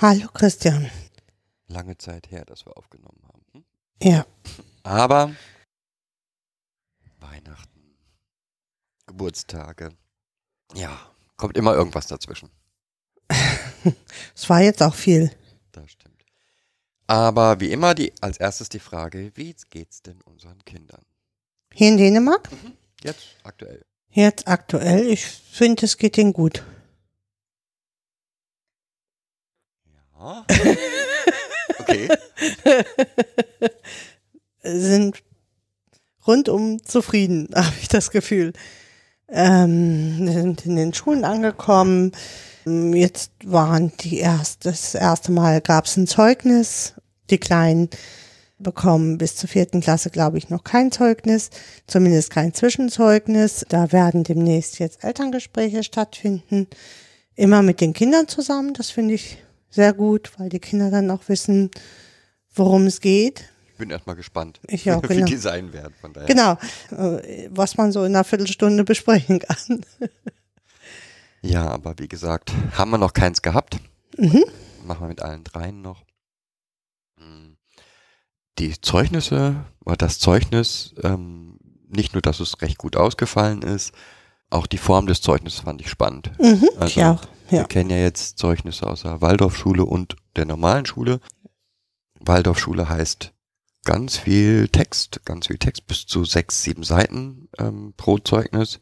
Hallo Christian. Lange Zeit her, dass wir aufgenommen haben. Hm? Ja. Aber Weihnachten, Geburtstage, ja, kommt immer irgendwas dazwischen. Es war jetzt auch viel. Das stimmt. Aber wie immer die, als erstes die Frage, wie geht's denn unseren Kindern? Hier in Dänemark? Jetzt aktuell. Jetzt aktuell. Ich finde, es geht ihnen gut. Ja. Okay. Sind rundum zufrieden, habe ich das Gefühl. Ähm, sind in den Schulen angekommen. Jetzt waren die erst, das erste Mal gab es ein Zeugnis. Die Kleinen bekommen bis zur vierten Klasse, glaube ich, noch kein Zeugnis, zumindest kein Zwischenzeugnis. Da werden demnächst jetzt Elterngespräche stattfinden. Immer mit den Kindern zusammen, das finde ich sehr gut, weil die Kinder dann auch wissen, worum es geht. Ich bin erstmal gespannt, Ich auch, wie genau. die sein werden. Von daher. Genau, äh, was man so in einer Viertelstunde besprechen kann. Ja, aber wie gesagt, haben wir noch keins gehabt. Mhm. Machen wir mit allen dreien noch. Mm. Die Zeugnisse, oder das Zeugnis, ähm, nicht nur, dass es recht gut ausgefallen ist, auch die Form des Zeugnisses fand ich spannend. Mhm, Also, ich auch. Wir Ja. kennen ja jetzt Zeugnisse aus der Waldorfschule und der normalen Schule. Waldorfschule heißt ganz viel Text, ganz viel Text, bis zu sechs, sieben Seiten ähm, pro Zeugnis.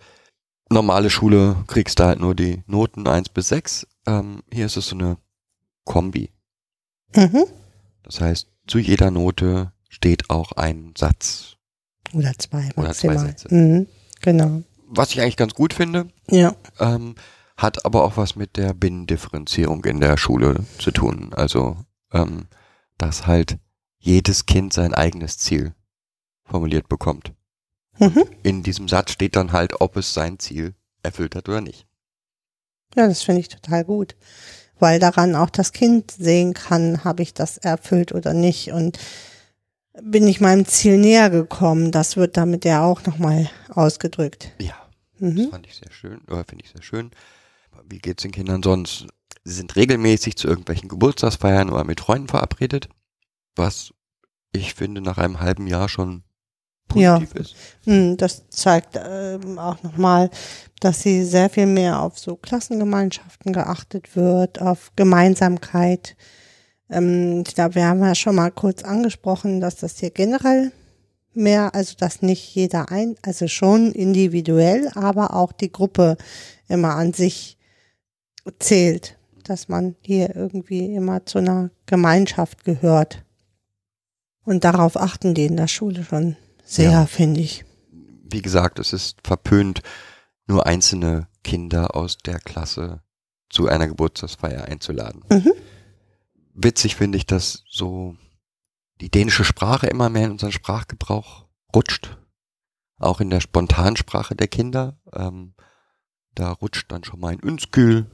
Normale Schule kriegst du halt nur die Noten eins bis sechs. Ähm, hier ist es so eine Kombi. Mhm. Das heißt, zu jeder Note steht auch ein Satz. Oder zwei Oder zwei maximal. Sätze. Mhm. Genau. Was ich eigentlich ganz gut finde, Ja. ähm, hat aber auch was mit der Binnendifferenzierung in der Schule zu tun. Also, ähm, dass halt jedes Kind sein eigenes Ziel formuliert bekommt. Mhm. In diesem Satz steht dann halt, ob es sein Ziel erfüllt hat oder nicht. Ja, das finde ich total gut. Weil daran auch das Kind sehen kann, habe ich das erfüllt oder nicht. Und bin ich meinem Ziel näher gekommen. Das wird damit ja auch nochmal ausgedrückt. Ja, das Mhm. fand ich sehr schön, oder finde ich sehr schön. Wie geht's den Kindern sonst? Sie sind regelmäßig zu irgendwelchen Geburtstagsfeiern oder mit Freunden verabredet, was ich finde nach einem halben Jahr schon Ja. positiv ist. Hm, Das zeigt ähm, auch nochmal, dass sie sehr viel mehr auf so Klassengemeinschaften geachtet wird, auf Gemeinsamkeit. Ähm, ich glaube, wir haben ja schon mal kurz angesprochen, dass das hier generell mehr, also dass nicht jeder ein, also schon individuell, aber auch die Gruppe immer an sich zählt, dass man hier irgendwie immer zu einer Gemeinschaft gehört. Und darauf achten die in der Schule schon sehr, Ja. finde ich. Wie gesagt, es ist verpönt, nur einzelne Kinder aus der Klasse zu einer Geburtstagsfeier einzuladen. Mhm. Witzig finde ich, dass so die dänische Sprache immer mehr in unseren Sprachgebrauch rutscht. Auch in der Spontansprache der Kinder. Ähm, da rutscht dann schon mal ein Unskül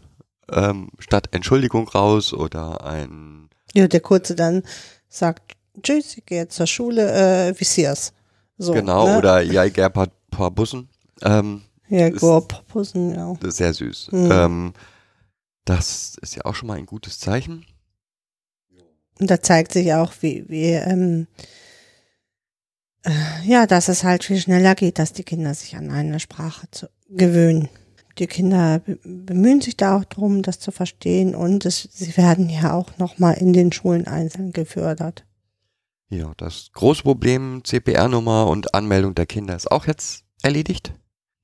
ähm, statt Entschuldigung raus oder ein Ja, der Kurze dann sagt, tschüss, ich gehe jetzt zur Schule, äh, wie sie's? So, genau ne? oder ja, ich ein paar Bussen. Ähm, Ja, ist- go Popussen, ja. das ist sehr süß. Mhm. Ähm, das ist ja auch schon mal ein gutes Zeichen. Und da zeigt sich auch, wie, wie ähm, äh, ja, dass es halt viel schneller geht, dass die Kinder sich an eine Sprache zu gewöhnen. Die Kinder be- bemühen sich da auch drum, das zu verstehen und es, sie werden ja auch nochmal in den Schulen einzeln gefördert. Ja, das große Problem CPR-Nummer und Anmeldung der Kinder ist auch jetzt erledigt.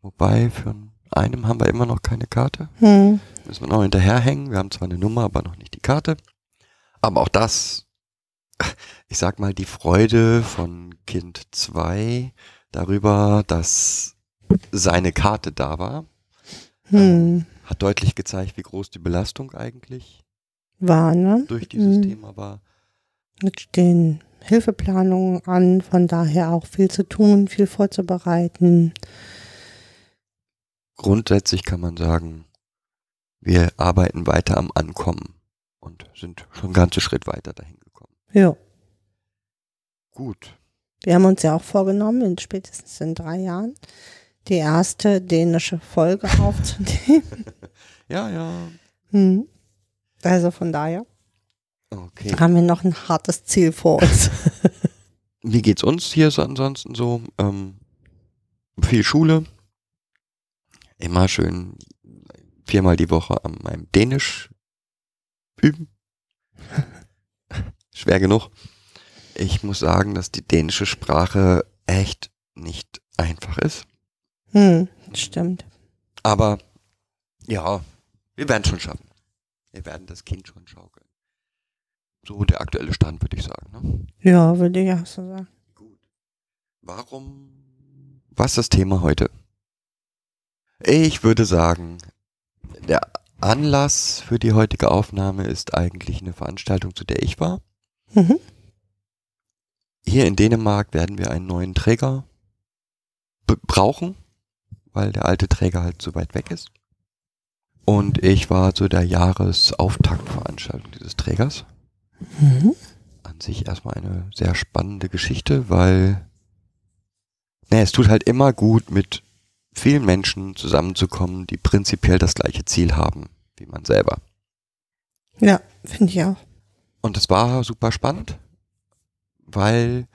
Wobei für einem haben wir immer noch keine Karte. Hm. Müssen wir noch hinterherhängen. Wir haben zwar eine Nummer, aber noch nicht die Karte. Aber auch das, ich sag mal, die Freude von Kind 2 darüber, dass seine Karte da war, Hm. hat deutlich gezeigt, wie groß die Belastung eigentlich war, ne? durch dieses Mhm. Thema war. Jetzt stehen Hilfeplanungen an, von daher auch viel zu tun, viel vorzubereiten. Grundsätzlich kann man sagen, wir arbeiten weiter am Ankommen und sind schon einen ganzen Schritt weiter dahin gekommen. Ja. Gut. Wir haben uns ja auch vorgenommen, in spätestens in drei Jahren die erste dänische Folge aufzunehmen. Ja, ja. Hm. Also von daher Okay. haben wir noch ein hartes Ziel vor uns. Wie geht's uns hier so ansonsten so? Ähm, viel Schule. Immer schön viermal die Woche an meinem Dänisch üben. Schwer genug. Ich muss sagen, dass die dänische Sprache echt nicht einfach ist. Hm, stimmt. Aber ja, wir werden es schon schaffen. Wir werden das Kind schon schaukeln. So der aktuelle Stand, würde ich sagen. Ne? Ja, würde ich auch so sagen. Gut. Warum? Was ist das Thema heute? Ich würde sagen, der Anlass für die heutige Aufnahme ist eigentlich eine Veranstaltung, zu der ich war. Mhm. Hier in Dänemark werden wir einen neuen Träger brauchen, weil der alte Träger halt so weit weg ist. Und ich war zu der Jahresauftaktveranstaltung dieses Trägers. Mhm. an sich erstmal eine sehr spannende Geschichte, weil ne, es tut halt immer gut, mit vielen Menschen zusammenzukommen, die prinzipiell das gleiche Ziel haben wie man selber. Ja, finde ich auch. Und es war super spannend, weil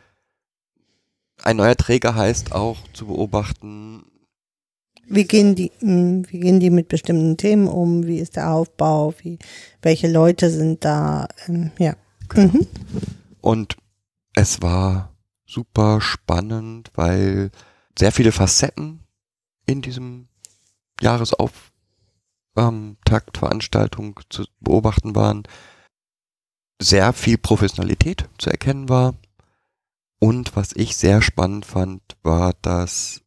ein neuer Träger heißt auch zu beobachten, Wie gehen die, mh, wie gehen die mit bestimmten Themen um? Wie ist der Aufbau? Wie, welche Leute sind da? Ähm, ja. Mhm. Und es war super spannend, weil sehr viele Facetten in diesem Jahresauftakt-Veranstaltung zu beobachten waren. Sehr viel Professionalität zu erkennen war. Und was ich sehr spannend fand, war, dass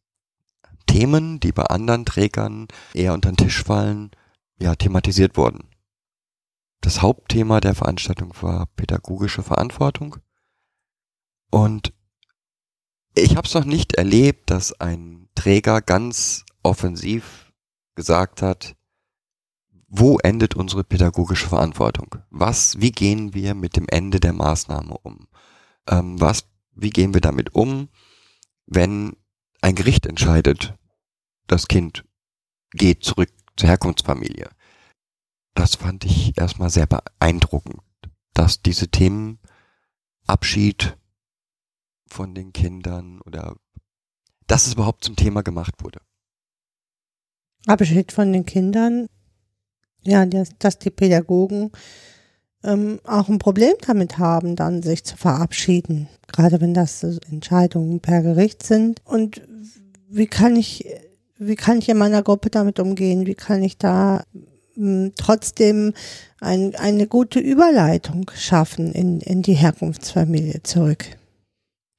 Themen, die bei anderen Trägern eher unter den Tisch fallen, ja, thematisiert wurden. Das Hauptthema der Veranstaltung war pädagogische Verantwortung. Und ich habe es noch nicht erlebt, dass ein Träger ganz offensiv gesagt hat, wo endet unsere pädagogische Verantwortung? Was, wie gehen wir mit dem Ende der Maßnahme um? Ähm, was, wie gehen wir damit um, wenn ein Gericht entscheidet, das Kind geht zurück zur Herkunftsfamilie? Das fand ich erstmal sehr beeindruckend, dass diese Themen Abschied von den Kindern oder dass es überhaupt zum Thema gemacht wurde. Abschied von den Kindern. Ja, dass, dass die Pädagogen ähm, auch ein Problem damit haben, dann sich zu verabschieden. Gerade wenn das Entscheidungen per Gericht sind. Und wie kann ich, wie kann ich in meiner Gruppe damit umgehen? Wie kann ich da mh, trotzdem ein, eine gute Überleitung schaffen in, in die Herkunftsfamilie zurück?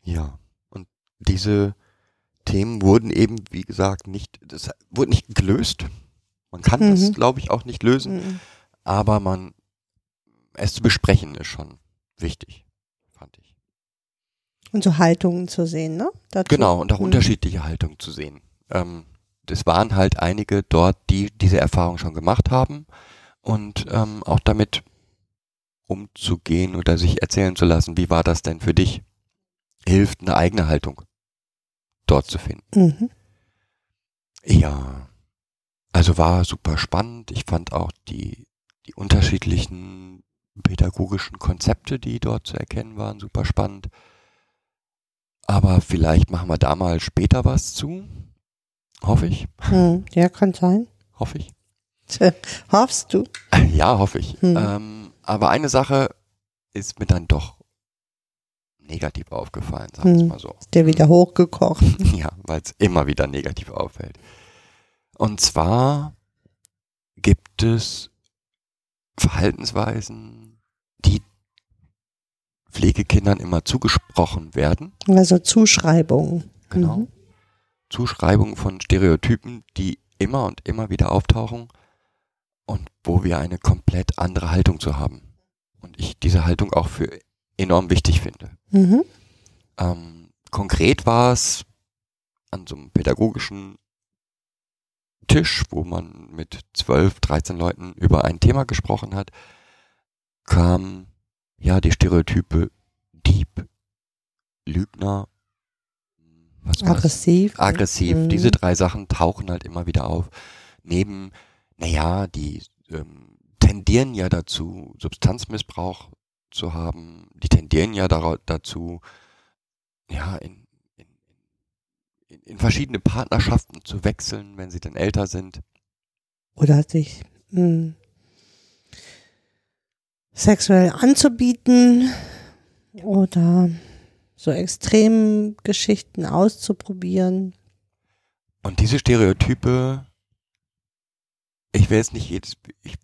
Ja. Und diese Themen wurden eben, wie gesagt, nicht, das wurde nicht gelöst. Man kann das, Mhm. glaube ich, auch nicht lösen, Mhm. aber man, es zu besprechen ist schon wichtig, fand ich. Und so Haltungen zu sehen, ne? Dazu. Genau, und auch Mhm. unterschiedliche Haltungen zu sehen. Ähm, es waren halt einige dort, die diese Erfahrung schon gemacht haben und ähm, auch damit umzugehen oder sich erzählen zu lassen, wie war das denn für dich, hilft eine eigene Haltung dort zu finden. Mhm. Ja, also war super spannend. Ich fand auch die, die unterschiedlichen pädagogischen Konzepte, die dort zu erkennen waren, super spannend. Aber vielleicht machen wir da mal später was zu. Hoffe ich. Mhm. Ja, kann sein. Hoffe ich. Hoffst du? Ja, hoffe ich. Hm. Ähm, aber eine Sache ist mir dann doch negativ aufgefallen, sagen wir es Hm. mal so. Ist der wieder hochgekocht? Ja, weil es immer wieder negativ auffällt. Und zwar gibt es Verhaltensweisen, die Pflegekindern immer zugesprochen werden. Also Zuschreibungen. Genau. Mhm. Zuschreibungen von Stereotypen, die immer und immer wieder auftauchen und wo wir eine komplett andere Haltung zu haben. ich diese Haltung auch für enorm wichtig finde. Mhm. Ähm, konkret war es an so einem pädagogischen Tisch, wo man mit 12, 13 Leuten über ein Thema gesprochen hat, kam ja die Stereotype Dieb, Lügner, was? Aggressiv. aggressiv. Mhm. Diese drei Sachen tauchen halt immer wieder auf. Neben, naja, die ähm, tendieren ja dazu, Substanzmissbrauch zu haben. Die tendieren ja dazu, ja, in, in, in, in verschiedene Partnerschaften zu wechseln, wenn sie dann älter sind. Oder sich mh, sexuell anzubieten oder so Extremgeschichten auszuprobieren. Und diese Stereotype, ich will jetzt nicht jedes, ich,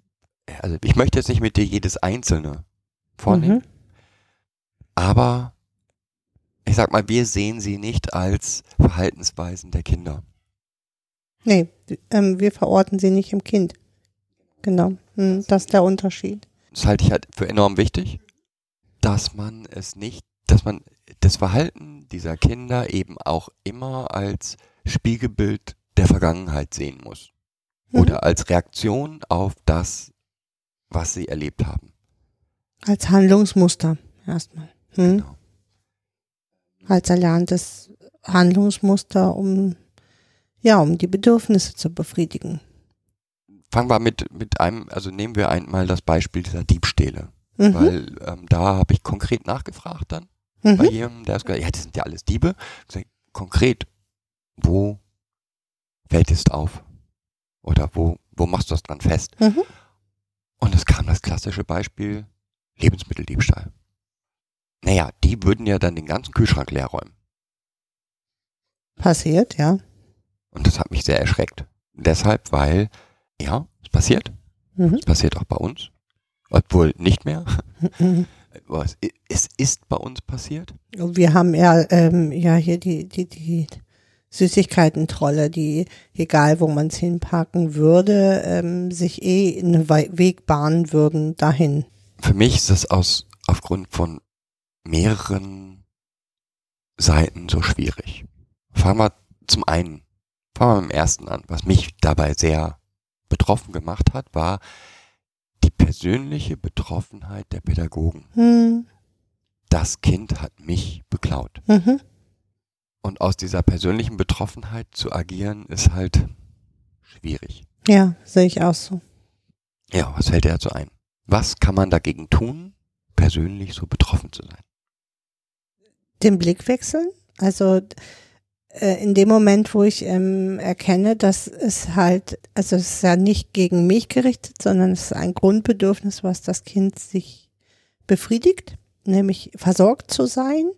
also ich möchte jetzt nicht mit dir jedes einzelne vornehmen. Mhm. Aber ich sag mal, wir sehen sie nicht als Verhaltensweisen der Kinder. Nee, ähm, wir verorten sie nicht im Kind. Genau, hm, das ist der Unterschied. Das halte ich halt für enorm wichtig, dass man es nicht, dass man das Verhalten dieser Kinder eben auch immer als Spiegelbild der Vergangenheit sehen muss. Mhm. Oder als Reaktion auf das, was sie erlebt haben. Als Handlungsmuster erstmal. Hm? Genau. Als erlerntes Handlungsmuster, um ja, um die Bedürfnisse zu befriedigen. Fangen wir mit, mit einem, also nehmen wir einmal das Beispiel dieser Diebstähle. Mhm. Weil ähm, da habe ich konkret nachgefragt dann bei Mhm. jemandem, der hat gesagt, ja, das sind ja alles Diebe. Sag, konkret, wo fällt es auf? Oder wo, wo machst du das dran fest? Mhm. Und es kam das klassische Beispiel Lebensmitteldiebstahl. Naja, die würden ja dann den ganzen Kühlschrank leer räumen. Passiert, ja. Und das hat mich sehr erschreckt. Deshalb, weil, ja, es passiert. Mhm. Es passiert auch bei uns. Obwohl nicht mehr. Mhm. Aber es, ist bei uns passiert. Wir haben ja, ähm, ja hier die, die, die Süßigkeiten-Trolle, die, egal wo man es hinpacken würde, ähm, sich eh einen Weg bahnen würden dahin. Für mich ist das aus, aufgrund von mehreren Seiten so schwierig. Fangen wir zum einen, fangen wir mit dem ersten an. Was mich dabei sehr betroffen gemacht hat, war die persönliche Betroffenheit der Pädagogen. Hm. Das Kind hat mich beklaut. Mhm. Und aus dieser persönlichen Betroffenheit zu agieren, ist halt schwierig. Ja, sehe ich auch so. Ja, was fällt dir dazu ein? Was kann man dagegen tun, persönlich so betroffen zu sein? Den Blick wechseln. Also in dem Moment, wo ich ähm, erkenne, dass es halt, also es ist ja nicht gegen mich gerichtet, sondern es ist ein Grundbedürfnis, was das Kind sich befriedigt, nämlich versorgt zu sein.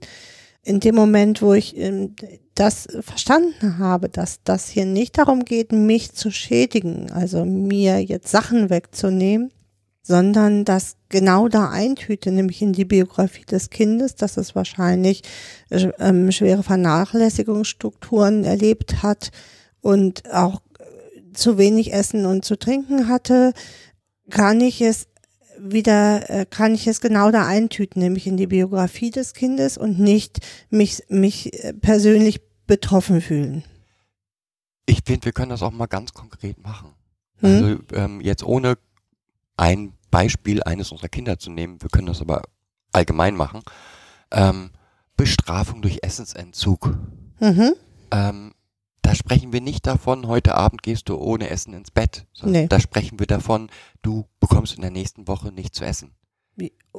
In dem Moment, wo ich ähm, das verstanden habe, dass das hier nicht darum geht, mich zu schädigen, also mir jetzt Sachen wegzunehmen, sondern das genau da eintüte, nämlich in die Biografie des Kindes, dass es wahrscheinlich äh, ähm, schwere Vernachlässigungsstrukturen erlebt hat und auch äh, zu wenig Essen und zu trinken hatte, kann ich es wieder, äh, kann ich es genau da eintüten, nämlich in die Biografie des Kindes und nicht mich, mich äh, persönlich betroffen fühlen. Ich finde, wir können das auch mal ganz konkret machen. Hm? Also ähm, jetzt ohne ein Beispiel eines unserer Kinder zu nehmen, wir können das aber allgemein machen. Ähm, Bestrafung durch Essensentzug. Mhm. Ähm, da sprechen wir nicht davon, heute Abend gehst du ohne Essen ins Bett. sondern Nee. Da sprechen wir davon, du bekommst in der nächsten Woche nichts zu essen.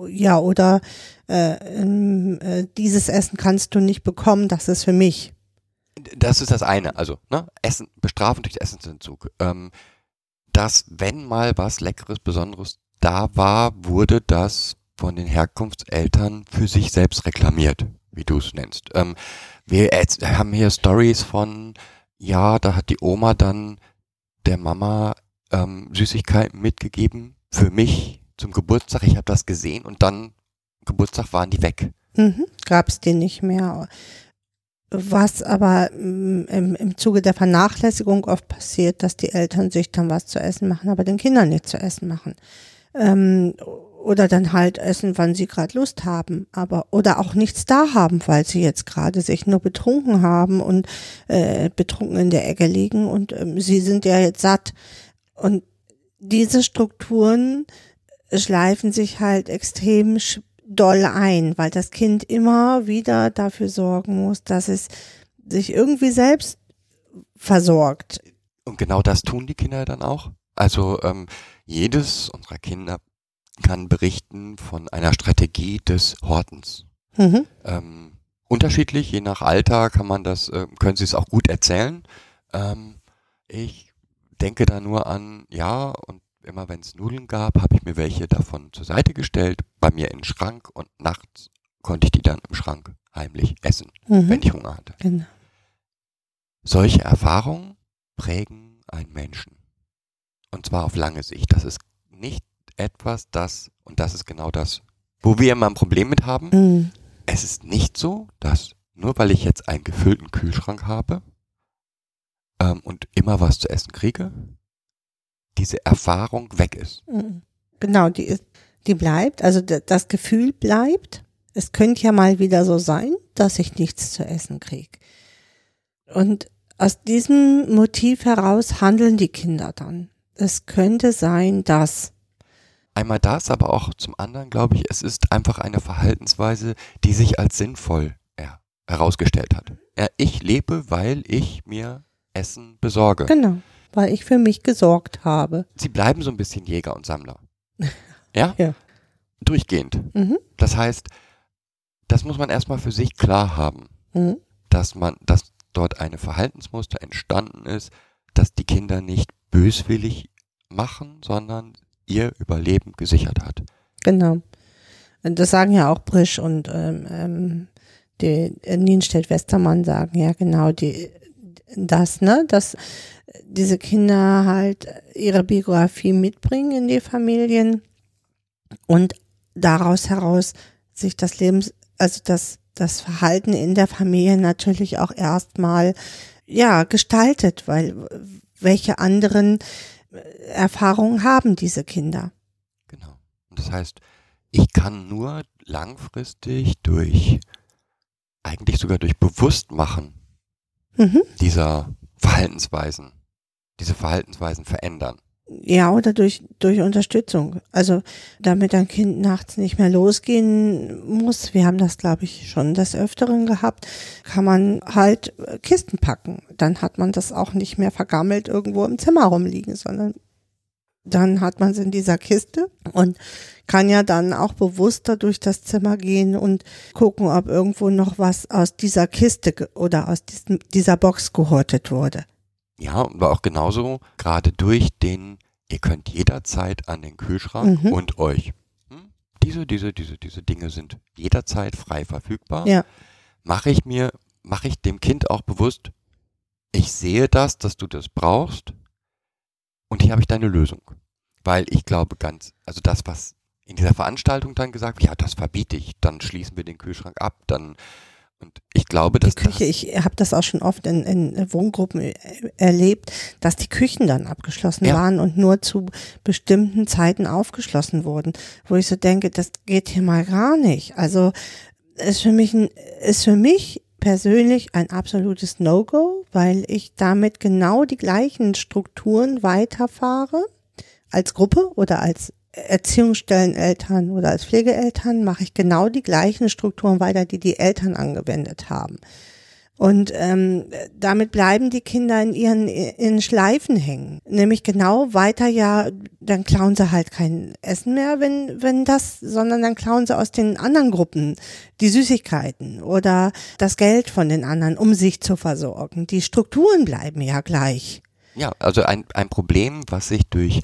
Ja, oder äh, ähm, äh, dieses Essen kannst du nicht bekommen, das ist für mich. Das ist das eine. Also, ne, Essen, Bestrafung durch Essensentzug. Ähm, dass, wenn mal was Leckeres, Besonderes da war, wurde das von den Herkunftseltern für sich selbst reklamiert, wie du es nennst. Ähm, wir haben hier Stories von, ja, da hat die Oma dann der Mama ähm, Süßigkeiten mitgegeben für mich zum Geburtstag. Ich habe das gesehen und dann Geburtstag waren die weg. Mhm. Gab es den nicht mehr. Was aber mm, im, im Zuge der Vernachlässigung oft passiert, dass die Eltern sich dann was zu essen machen, aber den Kindern nicht zu essen machen. Ähm, oder dann halt essen, wann sie gerade Lust haben, aber oder auch nichts da haben, weil sie jetzt gerade sich nur betrunken haben und äh, betrunken in der Ecke liegen und ähm, sie sind ja jetzt satt. Und diese Strukturen schleifen sich halt extrem doll ein, weil das Kind immer wieder dafür sorgen muss, dass es sich irgendwie selbst versorgt. Und genau das tun die Kinder dann auch. Also ähm, jedes unserer Kinder kann berichten von einer Strategie des Hortens. Mhm. Ähm, unterschiedlich, je nach Alter kann man das, äh, können sie es auch gut erzählen. Ähm, ich denke da nur an, ja, und immer wenn es Nudeln gab, habe ich mir welche davon zur Seite gestellt, bei mir in den Schrank und nachts konnte ich die dann im Schrank heimlich essen, Mhm. wenn ich Hunger hatte. Genau. Solche Erfahrungen prägen einen Menschen. Und zwar auf lange Sicht. Das ist nicht etwas, das, und das ist genau das, wo wir immer ein Problem mit haben. Mhm. Es ist nicht so, dass nur weil ich jetzt einen gefüllten Kühlschrank habe ähm, und immer was zu essen kriege, diese Erfahrung weg ist. Mhm. Genau, die ist, die bleibt, also das Gefühl bleibt. Es könnte ja mal wieder so sein, dass ich nichts zu essen kriege. Und aus diesem Motiv heraus handeln die Kinder dann. Es könnte sein, dass Einmal das, aber auch zum anderen glaube ich, es ist einfach eine Verhaltensweise, die sich als sinnvoll ja, herausgestellt hat. Ja, ich lebe, weil ich mir Essen besorge. genau, weil ich für mich gesorgt habe. Sie bleiben so ein bisschen Jäger und Sammler. Ja? Ja. Durchgehend. Mhm. Das heißt, das muss man erstmal für sich klar haben, Mhm. dass man, dass dort eine Verhaltensmuster entstanden ist, dass die Kinder nicht böswillig machen, sondern ihr Überleben gesichert hat. Genau. Und das sagen ja auch Brisch und ähm, ähm, die äh, Nienstedt-Westermann sagen ja genau die das, ne, dass diese Kinder halt ihre Biografie mitbringen in die Familien und daraus heraus sich das Lebens, also das, das Verhalten in der Familie natürlich auch erstmal ja gestaltet, weil welche anderen äh, Erfahrungen haben diese Kinder? Genau. Das heißt, ich kann nur langfristig durch, eigentlich sogar durch Bewusstmachen Mhm. dieser Verhaltensweisen, diese Verhaltensweisen verändern. Ja, oder durch, durch Unterstützung. Also, damit ein Kind nachts nicht mehr losgehen muss, wir haben das, glaube ich, schon des Öfteren gehabt, kann man halt äh, Kisten packen. Dann hat man das auch nicht mehr vergammelt irgendwo im Zimmer rumliegen, sondern dann hat man es in dieser Kiste und kann ja dann auch bewusster durch das Zimmer gehen und gucken, ob irgendwo noch was aus dieser Kiste oder aus diesem, dieser Box gehortet wurde. Ja, und auch genauso, gerade durch den, ihr könnt jederzeit an den Kühlschrank Mhm. und euch. Hm? Diese, diese, diese, diese Dinge sind jederzeit frei verfügbar. Ja. Mache ich mir, mache ich dem Kind auch bewusst, ich sehe das, dass du das brauchst und hier habe ich deine Lösung. Weil ich glaube ganz, also das, was in dieser Veranstaltung dann gesagt wird, ja, das verbiete ich, dann schließen wir den Kühlschrank ab, dann und ich glaube, dass die Küche, das, ich habe das auch schon oft in, in Wohngruppen äh, erlebt, dass die Küchen dann abgeschlossen Ja. waren und nur zu bestimmten Zeiten aufgeschlossen wurden, wo ich so denke, das geht hier mal gar nicht. Also ist für mich ein, ist für mich persönlich ein absolutes No-Go, weil ich damit genau die gleichen Strukturen weiterfahre als Gruppe oder als Erziehungsstelleneltern oder als Pflegeeltern mache ich genau die gleichen Strukturen weiter, die die Eltern angewendet haben. Und ähm, damit bleiben die Kinder in ihren in Schleifen hängen. Nämlich genau weiter ja, dann klauen sie halt kein Essen mehr, wenn, wenn das, sondern dann klauen sie aus den anderen Gruppen die Süßigkeiten oder das Geld von den anderen, um sich zu versorgen. Die Strukturen bleiben ja gleich. ja, also ein, ein Problem, was sich durch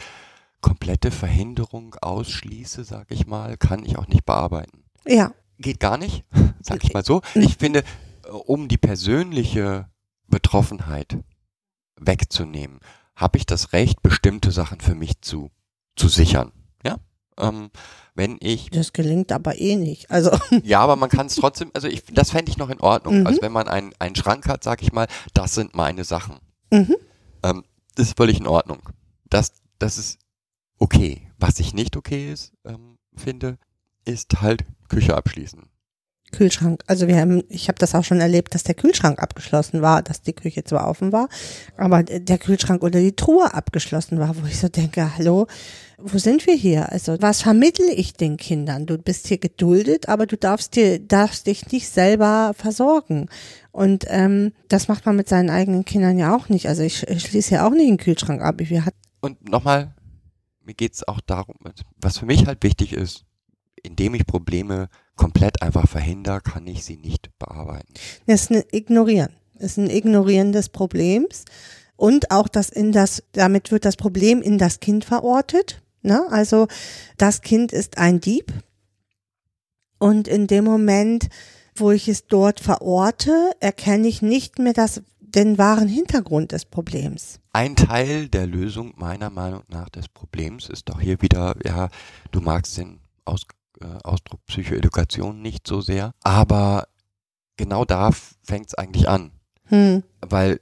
komplette Verhinderung ausschließe, sag ich mal, kann ich auch nicht bearbeiten. Ja, Geht gar nicht, sag ich mal so. Ich finde, äh, um die persönliche Betroffenheit wegzunehmen, habe ich das Recht, bestimmte Sachen für mich zu, zu sichern. Ja, ähm, wenn ich, das gelingt aber eh nicht. Also ja, aber man kann es trotzdem, also ich, das fände ich noch in Ordnung. Mhm. Also wenn man einen, einen Schrank hat, sag ich mal, das sind meine Sachen. mhm. Ähm, das ist völlig in Ordnung. Das, das ist okay. Was sich nicht okay ist, ähm, finde, ist halt Küche abschließen. Kühlschrank. Also wir haben, ich habe das auch schon erlebt, dass der Kühlschrank abgeschlossen war, dass die Küche zwar offen war, aber der Kühlschrank oder die Truhe abgeschlossen war, wo ich so denke, hallo, wo sind wir hier? Also was vermittle ich den Kindern? Du bist hier geduldet, aber du darfst dir, darfst dich nicht selber versorgen. Und ähm, das macht man mit seinen eigenen Kindern ja auch nicht. Also ich, ich schließe ja auch nicht den Kühlschrank ab. Wir hatten Und nochmal, mir geht's auch darum, was für mich halt wichtig ist, indem ich Probleme komplett einfach verhindere, kann ich sie nicht bearbeiten. Das ist ein Ignorieren. Das ist ein Ignorieren des Problems. Und auch das in das, damit wird das Problem in das Kind verortet. Ne? Also das Kind ist ein Dieb. Und in dem Moment, wo ich es dort verorte, erkenne ich nicht mehr das, den wahren Hintergrund des Problems. Ein Teil der Lösung meiner Meinung nach des Problems ist doch hier wieder, ja, du magst den Aus, äh, Ausdruck Psychoedukation nicht so sehr, aber genau da fängt es eigentlich an. Hm. Weil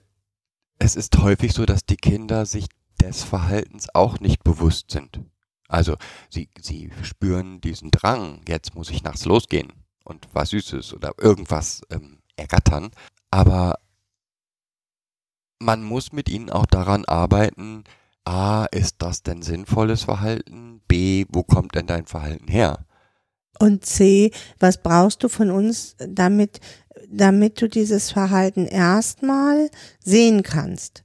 es ist häufig so, dass die Kinder sich des Verhaltens auch nicht bewusst sind. Also sie, sie spüren diesen Drang, jetzt muss ich nachts losgehen und was Süßes oder irgendwas ähm, ergattern, aber man muss mit ihnen auch daran arbeiten, A, ist das denn sinnvolles Verhalten? B, wo kommt denn dein Verhalten her? Und C, was brauchst du von uns, damit, damit du dieses Verhalten erstmal sehen kannst?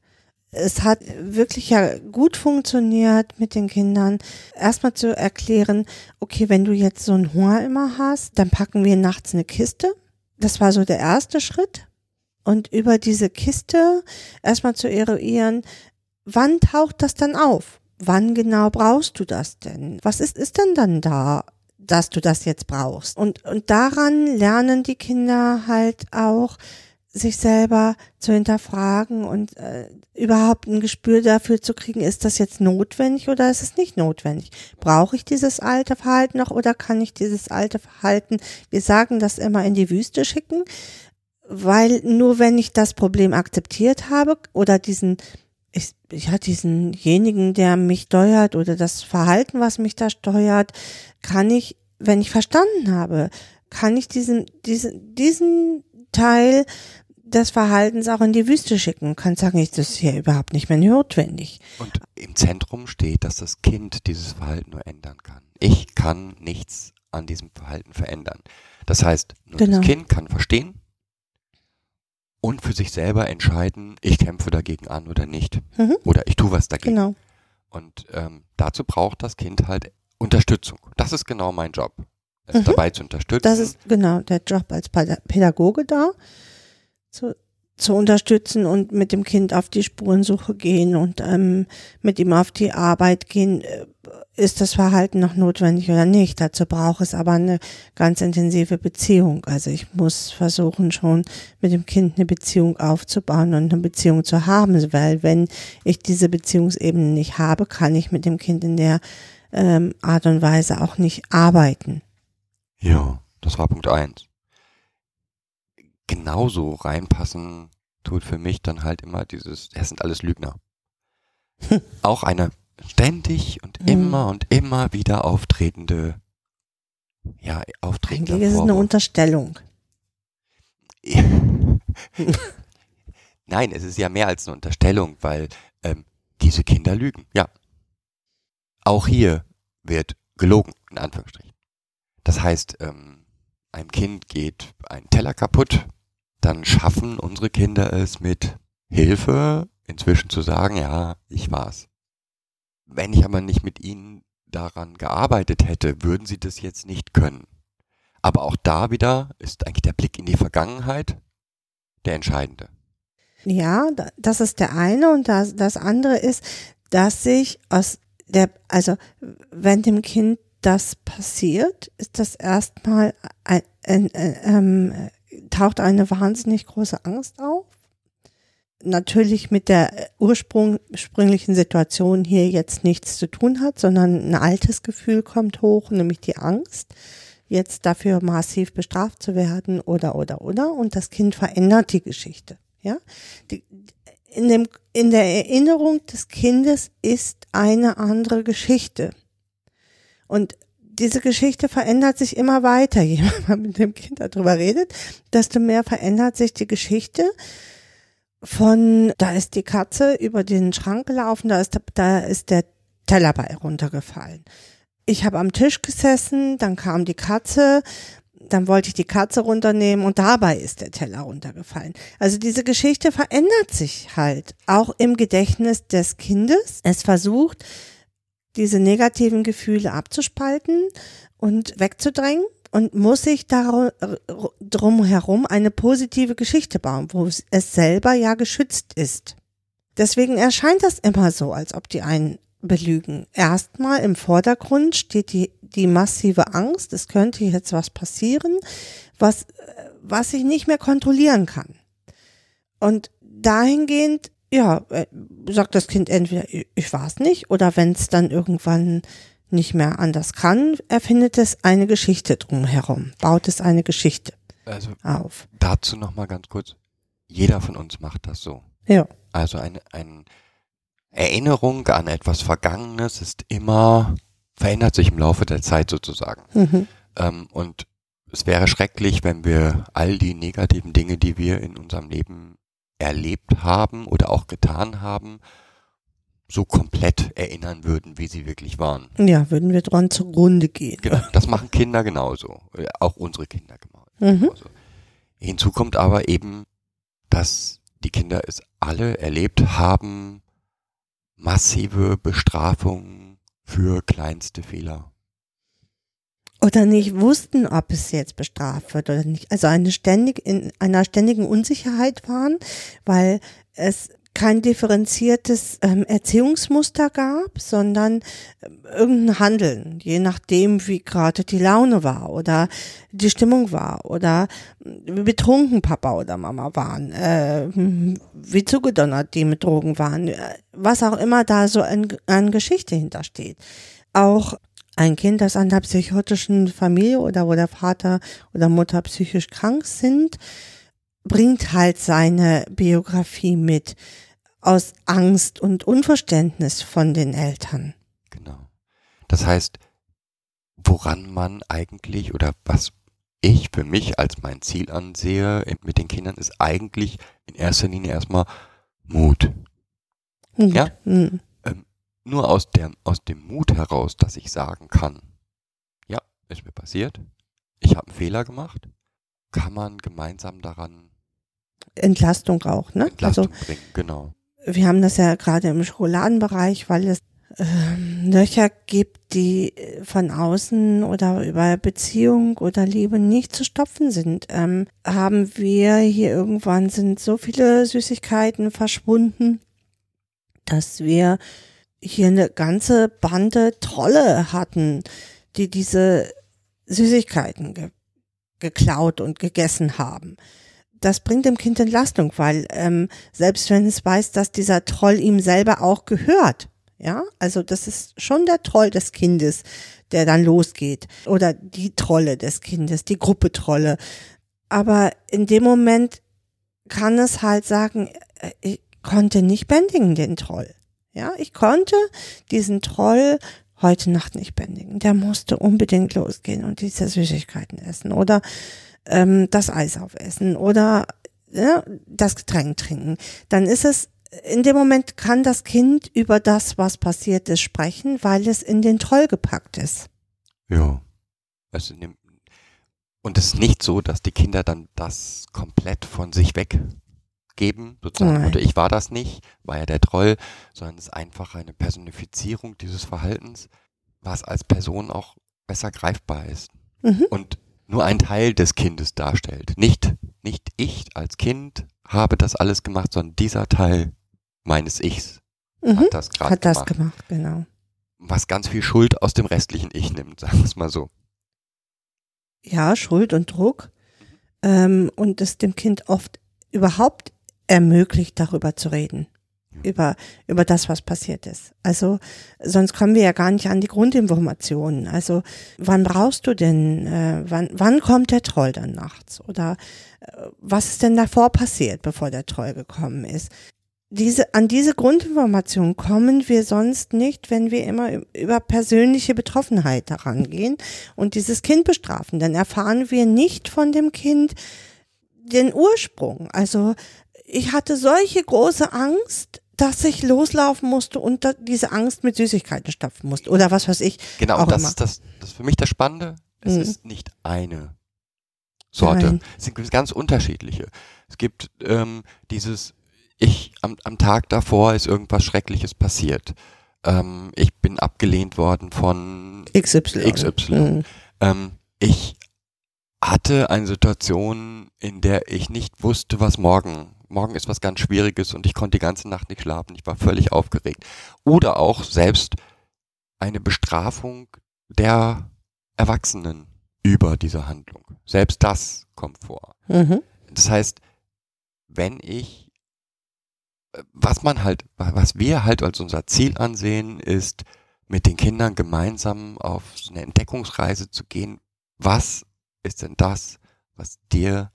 Es hat wirklich ja gut funktioniert mit den Kindern, erstmal zu erklären, okay, wenn du jetzt so einen Hunger immer hast, dann packen wir nachts eine Kiste. Das war so der erste Schritt. Und über diese Kiste erstmal zu eruieren, wann taucht das dann auf? Wann genau brauchst du das denn? Was ist, ist denn dann da, dass du das jetzt brauchst? Und, und daran lernen die Kinder halt auch, sich selber zu hinterfragen und äh, überhaupt ein Gespür dafür zu kriegen, ist das jetzt notwendig oder ist es nicht notwendig? Brauche ich dieses alte Verhalten noch oder kann ich dieses alte Verhalten, wir sagen das immer, in die Wüste schicken? Weil nur wenn ich das Problem akzeptiert habe oder diesen, ich, ja, diesenjenigen, der mich steuert oder das Verhalten, was mich da steuert, kann ich, wenn ich verstanden habe, kann ich diesen, diesen, diesen Teil des Verhaltens auch in die Wüste schicken. Kann sagen, ist das hier überhaupt nicht mehr notwendig. Und im Zentrum steht, dass das Kind dieses Verhalten nur ändern kann. Ich kann nichts an diesem Verhalten verändern. Das heißt, nur Genau. das Kind kann verstehen und für sich selber entscheiden, ich kämpfe dagegen an oder nicht. Mhm. Oder ich tue was dagegen. Genau. Und ähm, dazu braucht das Kind halt Unterstützung. Das ist genau mein Job. Es Mhm. dabei zu unterstützen. Das ist genau der Job als Päda- Pädagoge da, zu, zu unterstützen und mit dem Kind auf die Spurensuche gehen und ähm, mit ihm auf die Arbeit gehen. Ist das Verhalten noch notwendig oder nicht? Dazu braucht es aber eine ganz intensive Beziehung. Also ich muss versuchen, schon mit dem Kind eine Beziehung aufzubauen und eine Beziehung zu haben, weil wenn ich diese Beziehungsebene nicht habe, kann ich mit dem Kind in der ähm, Art und Weise auch nicht arbeiten. Ja, das war Punkt eins. Genauso reinpassen tut für mich dann halt immer dieses, es sind alles Lügner. Auch eine ständig und Mhm. immer und immer wieder auftretende, ja, auftretende Eigentlich ist es eine. Unterstellung. Nein, es ist ja mehr als eine Unterstellung, weil ähm, diese Kinder lügen. Ja. Auch hier wird gelogen, in Anführungsstrichen. Das heißt, ähm, einem Kind geht ein Teller kaputt, dann schaffen unsere Kinder es mit Hilfe inzwischen zu sagen, ja, ich war's. Wenn ich aber nicht mit ihnen daran gearbeitet hätte, würden sie das jetzt nicht können. Aber auch da wieder ist eigentlich der Blick in die Vergangenheit der entscheidende. Ja, da- das ist der eine und das, das andere ist, dass sich aus der, also wenn dem Kind das passiert, ist das erstmal ein, ein, ein, ähm, taucht eine wahnsinnig große Angst auf. Natürlich mit der Ursprung, ursprünglichen Situation hier jetzt nichts zu tun hat, sondern ein altes Gefühl kommt hoch, nämlich die Angst, jetzt dafür massiv bestraft zu werden oder oder oder und das Kind verändert die Geschichte. Ja, die, in dem in der Erinnerung des Kindes ist eine andere Geschichte und diese Geschichte verändert sich immer weiter. Je mehr man mit dem Kind darüber redet, desto mehr verändert sich die Geschichte von, da ist die Katze über den Schrank gelaufen, da ist, da ist der Teller bei runtergefallen. Ich habe am Tisch gesessen, dann kam die Katze, dann wollte ich die Katze runternehmen und dabei ist der Teller runtergefallen. Also diese Geschichte verändert sich halt auch im Gedächtnis des Kindes. Es versucht, diese negativen Gefühle abzuspalten und wegzudrängen und muss sich darum herum eine positive Geschichte bauen, wo es selber ja geschützt ist. Deswegen erscheint das immer so, als ob die einen belügen. Erstmal im Vordergrund steht die, die massive Angst, es könnte jetzt was passieren, was, was ich nicht mehr kontrollieren kann. Und dahingehend, ja, äh, sagt das Kind entweder, ich war es nicht, oder wenn es dann irgendwann nicht mehr anders kann, erfindet es eine Geschichte drumherum, baut es eine Geschichte Also auf. dazu nochmal ganz kurz. Jeder von uns macht das so. Ja. Also eine, eine Erinnerung an etwas Vergangenes ist immer, verändert sich im Laufe der Zeit sozusagen. Mhm. Ähm, und es wäre schrecklich, wenn wir all die negativen Dinge, die wir in unserem Leben erlebt haben oder auch getan haben, so komplett erinnern würden, wie sie wirklich waren. Ja, würden wir dran zugrunde gehen. Genau, das machen Kinder genauso. Auch unsere Kinder Mhm. genauso. Hinzu kommt aber eben, dass die Kinder es alle erlebt haben, massive Bestrafungen für kleinste Fehler. Oder nicht wussten, ob es jetzt bestraft wird oder nicht. Also eine ständig, in einer ständigen Unsicherheit waren, weil es kein differenziertes ähm, Erziehungsmuster gab, sondern ähm, irgendein Handeln, je nachdem, wie gerade die Laune war oder die Stimmung war oder wie betrunken Papa oder Mama waren, äh, wie zugedonnert die mit Drogen waren, äh, was auch immer da so an, an Geschichte hintersteht. Auch ein Kind, das an der psychotischen Familie oder wo der Vater oder Mutter psychisch krank sind, bringt halt seine Biografie mit aus Angst und Unverständnis von den Eltern. Genau. Das heißt, woran man eigentlich oder was ich für mich als mein Ziel ansehe mit den Kindern, ist eigentlich in erster Linie erstmal Mut. Gut. Ja. Hm. Nur aus, der, aus dem Mut heraus, dass ich sagen kann, ja, ist mir passiert, ich habe einen Fehler gemacht, kann man gemeinsam daran Entlastung auch, ne? Entlastung Also bringen. Genau. Wir haben das ja gerade im Schokoladenbereich, weil es ähm, Löcher gibt, die von außen oder über Beziehung oder Liebe nicht zu stopfen sind. Ähm, haben wir hier irgendwann sind so viele Süßigkeiten verschwunden, dass wir hier eine ganze Bande Trolle hatten, die diese Süßigkeiten ge geklaut und gegessen haben. Das bringt dem Kind Entlastung, weil ähm, selbst wenn es weiß, dass dieser Troll ihm selber auch gehört, ja, also das ist schon der Troll des Kindes, der dann losgeht oder die Trolle des Kindes, die Gruppe Trolle. Aber in dem Moment kann es halt sagen, äh, ich konnte nicht bändigen den Troll. Ja, ich konnte diesen Troll heute Nacht nicht bändigen. Der musste unbedingt losgehen und diese Süßigkeiten essen oder ähm, das Eis aufessen oder ja, das Getränk trinken. Dann ist es in dem Moment kann das Kind über das, was passiert ist, sprechen, weil es in den Troll gepackt ist. Ja. Also, und es ist nicht so, dass die Kinder dann das komplett von sich weggeben, sozusagen, Nein. oder ich war das nicht, war ja der Troll, sondern es ist einfach eine Personifizierung dieses Verhaltens, was als Person auch besser greifbar ist Mhm. und nur ein Teil des Kindes darstellt. Nicht, nicht ich als Kind habe das alles gemacht, sondern dieser Teil meines Ichs Mhm. hat das gerade Hat das gemacht. gemacht, genau. Was ganz viel Schuld aus dem restlichen Ich nimmt, sagen wir es mal so. ja, Schuld und Druck ähm, und es dem Kind oft überhaupt ermöglicht, darüber zu reden. Über, über das, was passiert ist. Also, sonst kommen wir ja gar nicht an die Grundinformationen. Also, wann brauchst du denn, äh, wann, wann kommt der Troll dann nachts? Oder äh, was ist denn davor passiert, bevor der Troll gekommen ist? diese, an diese Grundinformation kommen wir sonst nicht, wenn wir immer über persönliche Betroffenheit herangehen und dieses Kind bestrafen. Dann erfahren wir nicht von dem Kind den Ursprung. Also ich hatte solche große Angst, dass ich loslaufen musste und diese Angst mit Süßigkeiten stopfen musste oder was weiß ich. Genau, das immer. ist das, das ist für mich das Spannende. Es Mhm. ist nicht eine Sorte. Nein. Es sind ganz unterschiedliche. Es gibt ähm, dieses, ich am, am Tag davor ist irgendwas Schreckliches passiert. Ähm, ich bin abgelehnt worden von XY. XY. Mhm. Ähm, ich hatte eine Situation, in der ich nicht wusste, was morgen. Morgen ist was ganz Schwieriges und ich konnte die ganze Nacht nicht schlafen. Ich war völlig aufgeregt. Oder auch selbst eine Bestrafung der Erwachsenen über diese Handlung. Selbst das kommt vor. Mhm. Das heißt, wenn ich, was man halt, was wir halt als unser Ziel ansehen, ist, mit den Kindern gemeinsam auf so eine Entdeckungsreise zu gehen. Was ist denn das, was dir,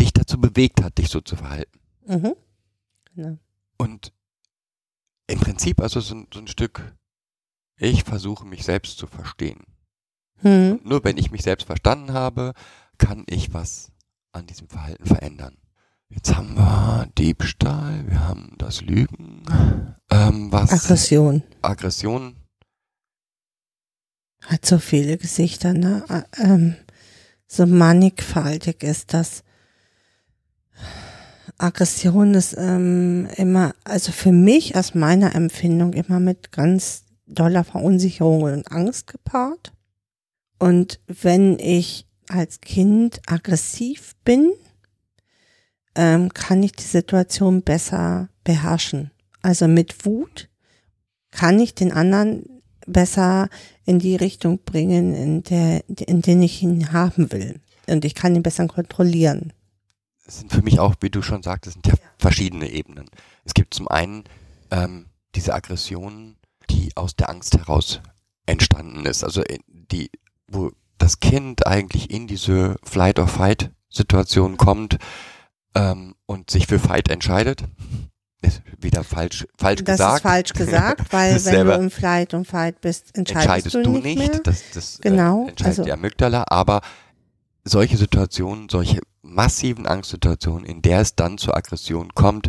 dich dazu bewegt hat, dich so zu verhalten? Mhm. Genau. Und im Prinzip also so, ein- so ein Stück, ich versuche mich selbst zu verstehen. Mhm. Nur wenn ich mich selbst verstanden habe, kann ich was an diesem Verhalten verändern. Jetzt haben wir Diebstahl, wir haben das Lügen, ähm, was Aggression. Aggression, Hat so viele Gesichter, ne? Ä- Ähm, so mannigfaltig ist das. Aggression ist ähm, immer, also für mich aus meiner Empfindung immer mit ganz doller Verunsicherung und Angst gepaart. Und wenn ich als Kind aggressiv bin, ähm, kann ich die Situation besser beherrschen. Also mit Wut kann ich den anderen besser in die Richtung bringen, in der, in den ich ihn haben will. Und ich kann ihn besser kontrollieren. Es sind für mich auch, wie du schon sagtest, sind ja verschiedene Ebenen. Es gibt zum einen ähm, diese Aggression, die aus der Angst heraus entstanden ist. Also in- die, wo das Kind eigentlich in diese Flight-or-Fight-Situation kommt ähm, und sich für Fight entscheidet. Ist wieder falsch, falsch Das gesagt. ist falsch gesagt, weil Das wenn du im Flight und Fight bist, entscheidest, entscheidest du, nicht, mehr. Das, das Genau, äh, entscheidet also- die Amygdala, aber solche Situationen, solche massiven Angstsituationen, in der es dann zur Aggression kommt,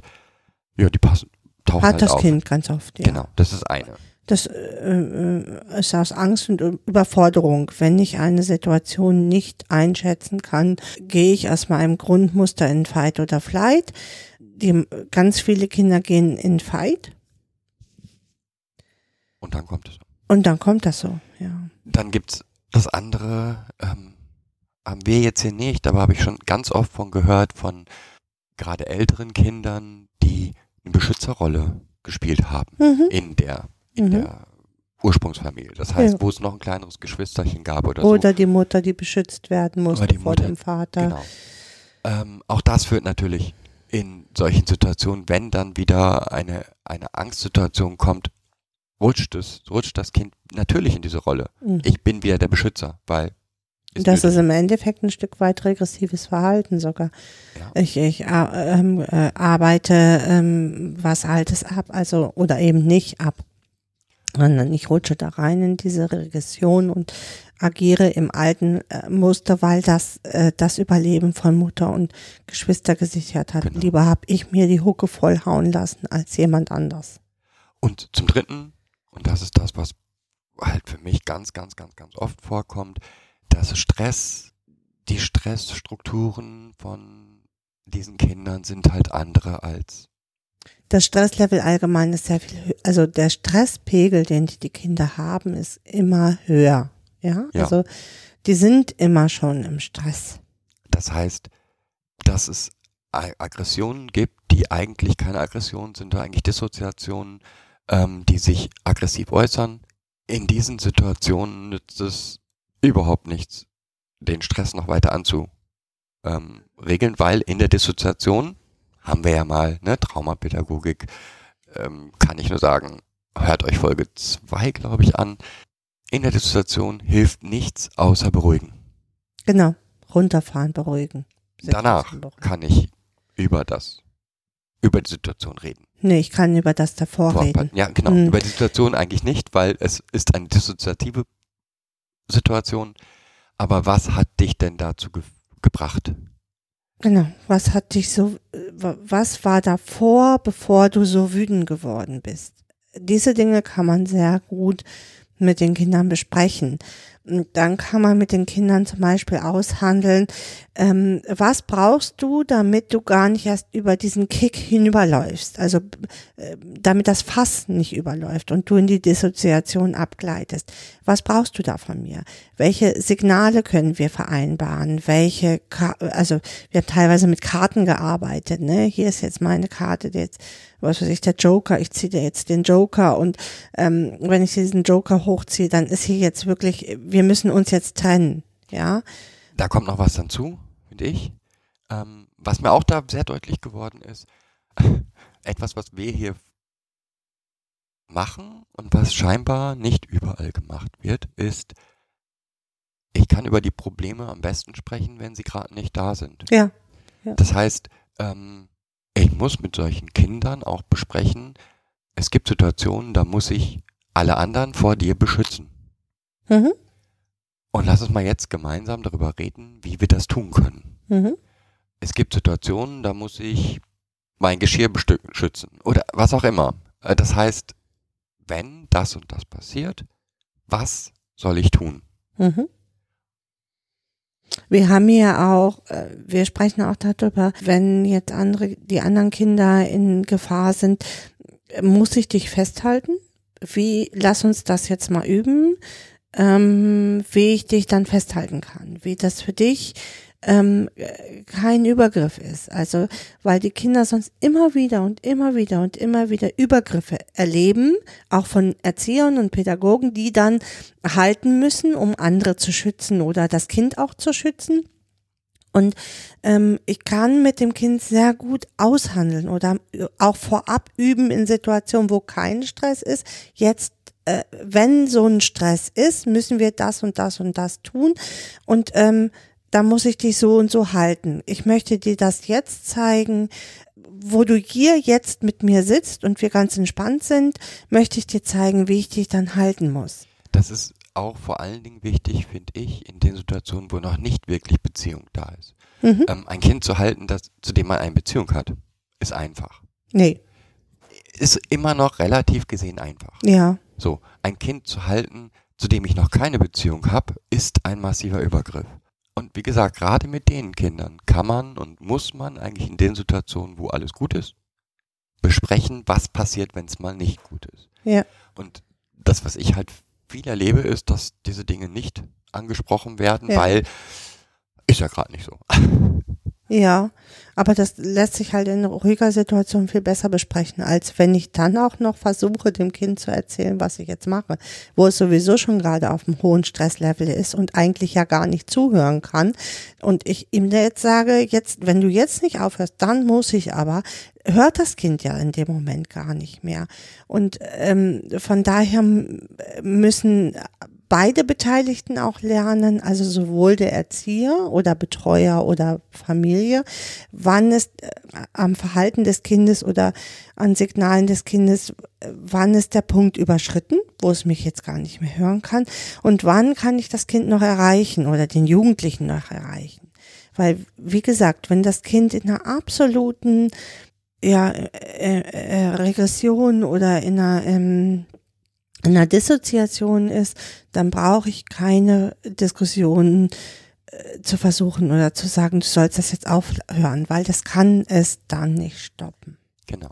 ja, die passen, tauchen Hat halt das auf. Kind ganz oft, ja. Genau, das ist eine. Das äh, äh, ist aus Angst und Überforderung. Wenn ich eine Situation nicht einschätzen kann, gehe ich aus meinem Grundmuster in Fight oder Flight. Die, ganz viele Kinder gehen in Fight Und dann kommt es. und dann kommt das so, ja. Dann gibt's das andere, ähm, haben wir jetzt hier nicht, aber habe ich schon ganz oft von gehört, von gerade älteren Kindern, die eine Beschützerrolle gespielt haben Mhm. in der, in Mhm. der Ursprungsfamilie. Das heißt, Ja. wo es noch ein kleineres Geschwisterchen gab oder, Oder die Mutter, die beschützt werden muss Oder die vor Mutter, dem Vater. Genau. Ähm, auch das führt natürlich in solchen Situationen, wenn dann wieder eine, eine Angstsituation kommt, rutscht es, rutscht das Kind natürlich in diese Rolle. Mhm. Ich bin wieder der Beschützer, weil ist Das nötig. ist im Endeffekt ein Stück weit regressives Verhalten sogar. Ja. Ich, ich äh, ähm, äh, arbeite ähm, was Altes ab, also oder eben nicht ab. Sondern ich rutsche da rein in diese Regression und agiere im alten äh, Muster, weil das äh, das Überleben von Mutter und Geschwister gesichert hat. Genau. Lieber habe ich mir die Hucke vollhauen lassen als jemand anders. Und zum Dritten, und das ist das, was halt für mich ganz, ganz, ganz, ganz oft vorkommt, dass Stress, die Stressstrukturen von diesen Kindern sind halt andere als Das Stresslevel allgemein ist sehr viel, also der Stresspegel, den die, Kinder haben, ist immer höher. Ja? Ja. also die sind immer schon im Stress. Das heißt, dass es Aggressionen gibt, die eigentlich keine Aggressionen sind, oder eigentlich Dissoziationen, ähm, die sich aggressiv äußern. In diesen Situationen nützt es überhaupt nichts, den Stress noch weiter anzuregeln, ähm, weil in der Dissoziation haben wir ja mal, ne, Traumapädagogik, ähm, kann ich nur sagen, hört euch Folge 2, glaube ich, an. In der Dissoziation hilft nichts außer beruhigen. Genau. Runterfahren, beruhigen. Danach beruhigen. kann ich über das über die Situation reden. Nee, ich kann über das davor Vor- reden. Ja, genau. Mhm. Über die Situation eigentlich nicht, weil es ist eine dissoziative Situation. Aber was hat dich denn dazu ge gebracht? Genau. Was hat dich so, äh, wa- was war davor, bevor du so wütend geworden bist? Diese Dinge kann man sehr gut mit den Kindern besprechen. Dann kann man mit den Kindern zum Beispiel aushandeln, ähm, was brauchst du, damit du gar nicht erst über diesen Kick hinüberläufst, also äh, damit das Fass nicht überläuft und du in die Dissoziation abgleitest. Was brauchst du da von mir? Welche Signale können wir vereinbaren? Welche, Ka also wir haben teilweise mit Karten gearbeitet, ne? Hier ist jetzt meine Karte, jetzt, was weiß ich, der Joker, ich ziehe dir jetzt den Joker und ähm, wenn ich diesen Joker hochziehe, dann ist hier jetzt wirklich, wir müssen uns jetzt trennen, ja? Da kommt noch was dazu, finde ich. Ähm, was mir auch da sehr deutlich geworden ist, etwas, was wir hier machen und was scheinbar nicht überall gemacht wird, ist, ich kann über die Probleme am besten sprechen, wenn sie gerade nicht da sind. Ja. Das heißt, ähm, ich muss mit solchen Kindern auch besprechen, es gibt Situationen, da muss ich alle anderen vor dir beschützen. Mhm. Und lass uns mal jetzt gemeinsam darüber reden, wie wir das tun können. Mhm. Es gibt Situationen, da muss ich mein Geschirr bestücken, schützen oder was auch immer. Äh, Das heißt, wenn das und das passiert, was soll ich tun? Mhm. Wir haben ja auch, äh, wir sprechen auch darüber, wenn jetzt andere, die anderen Kinder in Gefahr sind, muss ich dich festhalten? Wie, lass uns das jetzt mal üben, ähm, wie ich dich dann festhalten kann, wie das für dich ähm, äh, kein Übergriff ist. Also, weil die Kinder sonst immer wieder und immer wieder und immer wieder Übergriffe erleben, auch von Erziehern und Pädagogen, die dann halten müssen, um andere zu schützen oder das Kind auch zu schützen. Und ähm, ich kann mit dem Kind sehr gut aushandeln oder auch vorab üben in Situationen, wo kein Stress ist. Jetzt, äh, wenn so ein Stress ist, müssen wir das und das und das tun. Und ähm, da muss ich dich so und so halten. Ich möchte dir das jetzt zeigen, wo du hier jetzt mit mir sitzt und wir ganz entspannt sind, möchte ich dir zeigen, wie ich dich dann halten muss. Das ist auch vor allen Dingen wichtig, finde ich, in den Situationen, wo noch nicht wirklich Beziehung da ist. Mhm. Ähm, ein Kind zu halten, das, zu dem man eine Beziehung hat, ist einfach. Nee, Ist immer noch relativ gesehen einfach. ja, So, ein Kind zu halten, zu dem ich noch keine Beziehung habe, ist ein massiver Übergriff. Und wie gesagt, gerade mit den Kindern kann man und muss man eigentlich in den Situationen, wo alles gut ist, besprechen, was passiert, wenn es mal nicht gut ist. ja, Und das, was ich halt viel erlebe, ist, dass diese Dinge nicht angesprochen werden, Ja. weil ist ja gerade nicht so. ja. Aber das lässt sich halt in ruhiger Situation viel besser besprechen, als wenn ich dann auch noch versuche, dem Kind zu erzählen, was ich jetzt mache, wo es sowieso schon gerade auf einem hohen Stresslevel ist und eigentlich ja gar nicht zuhören kann. Und ich ihm jetzt sage, jetzt, wenn du jetzt nicht aufhörst, dann muss ich aber, hört das Kind ja in dem Moment gar nicht mehr. Und ähm, von daher müssen beide Beteiligten auch lernen, also sowohl der Erzieher oder Betreuer oder Familie, wann ist äh, am Verhalten des Kindes oder an Signalen des Kindes, äh, wann ist der Punkt überschritten, wo es mich jetzt gar nicht mehr hören kann und wann kann ich das Kind noch erreichen oder den Jugendlichen noch erreichen. Weil, wie gesagt, wenn das Kind in einer absoluten ja, äh, äh, Regression oder in einer ähm, einer Dissoziation ist, dann brauche ich keine Diskussionen äh, zu versuchen oder zu sagen, du sollst das jetzt aufhören, weil das kann es dann nicht stoppen. Genau.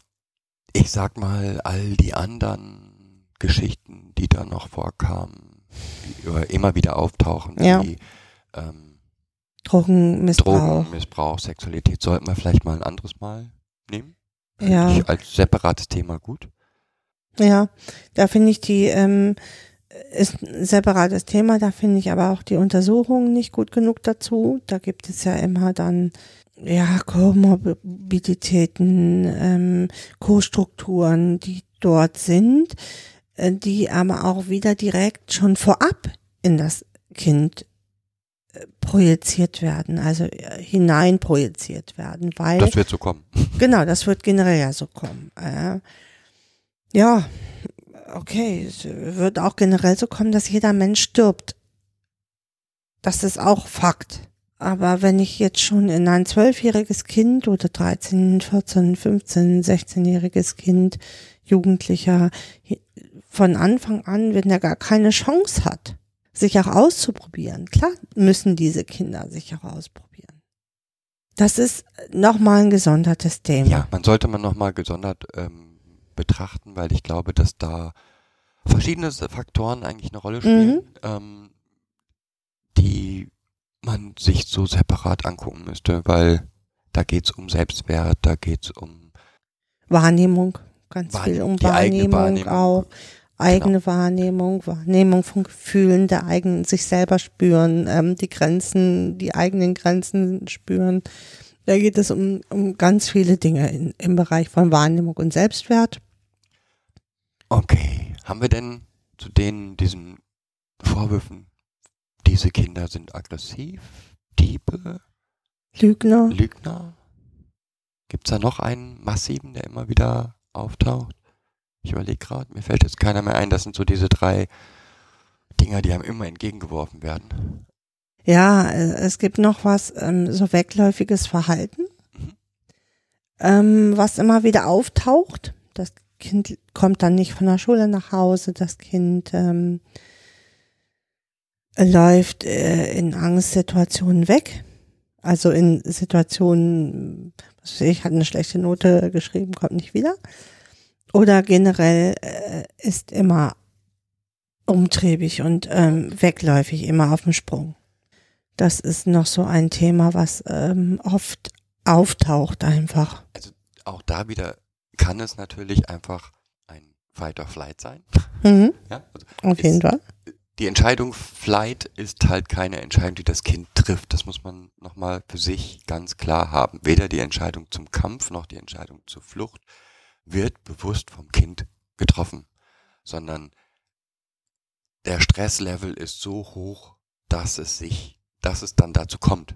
Ich sag mal, all die anderen Geschichten, die da noch vorkamen, die immer wieder auftauchen, Ja. wie ähm, Drogenmissbrauch. Drogenmissbrauch, Sexualität, sollten wir vielleicht mal ein anderes Mal nehmen? Finde Ja. Ich als separates Thema gut. Ja, da finde ich die, ähm, ist ein separates Thema, da finde ich aber auch die Untersuchungen nicht gut genug dazu. Da gibt es ja immer dann, ja, Komorbiditäten, ähm, Co-Strukturen, die dort sind, äh, die aber auch wieder direkt schon vorab in das Kind äh, projiziert werden, also äh, hineinprojiziert werden, weil Das wird so kommen. Genau, das wird generell ja so kommen. Äh, ja, okay, es wird auch generell so kommen, dass jeder Mensch stirbt. Das ist auch Fakt. Aber wenn ich jetzt schon in ein zwölfjähriges Kind oder 13, 14, 15, 16-jähriges Kind, Jugendlicher, von Anfang an, wenn er gar keine Chance hat, sich auch auszuprobieren, klar müssen diese Kinder sich auch ausprobieren. Das ist nochmal ein gesondertes Thema. Ja, man sollte man nochmal gesondert ähm, betrachten, weil ich glaube, dass da verschiedene Faktoren eigentlich eine Rolle spielen, ähm, die man sich so separat angucken müsste, weil da geht's um Selbstwert, da geht's um Wahrnehmung, ganz viel Wahrnehmung, um die eigene Wahrnehmung, Wahrnehmung. auch. Eigene Wahrnehmung, Wahrnehmung von Gefühlen, der eigenen, sich selber spüren, ähm, die Grenzen, die eigenen Grenzen spüren. Da geht es um, um ganz viele Dinge in, im Bereich von Wahrnehmung und Selbstwert. Okay, haben wir denn zu denen diesen Vorwürfen, diese Kinder sind aggressiv, Diebe, Lügner, Lügner? Gibt's da noch einen massiven, der immer wieder auftaucht? Ich überlege gerade, mir fällt jetzt keiner mehr ein. Das sind so diese drei Dinger, die einem immer entgegengeworfen werden. Ja, äh, es gibt noch was, ähm, so wegläufiges Verhalten, Mhm. ähm, was immer wieder auftaucht. Das Kind kommt dann nicht von der Schule nach Hause, das Kind ähm, läuft äh, in Angstsituationen weg. Also in Situationen, was weiß ich, hat eine schlechte Note geschrieben, kommt nicht wieder. Oder generell äh, ist immer umtriebig und ähm, wegläufig, immer auf dem Sprung. Das ist noch so ein Thema, was ähm, oft auftaucht einfach. Auch da wieder kann es natürlich einfach ein Fight or Flight sein. Mhm, Ja? Also auf jeden Fall. die Entscheidung Flight ist halt keine Entscheidung, die das Kind trifft. Das muss man nochmal für sich ganz klar haben. Weder die Entscheidung zum Kampf noch die Entscheidung zur Flucht wird bewusst vom Kind getroffen, sondern der Stresslevel ist so hoch, dass es sich, dass es dann dazu kommt.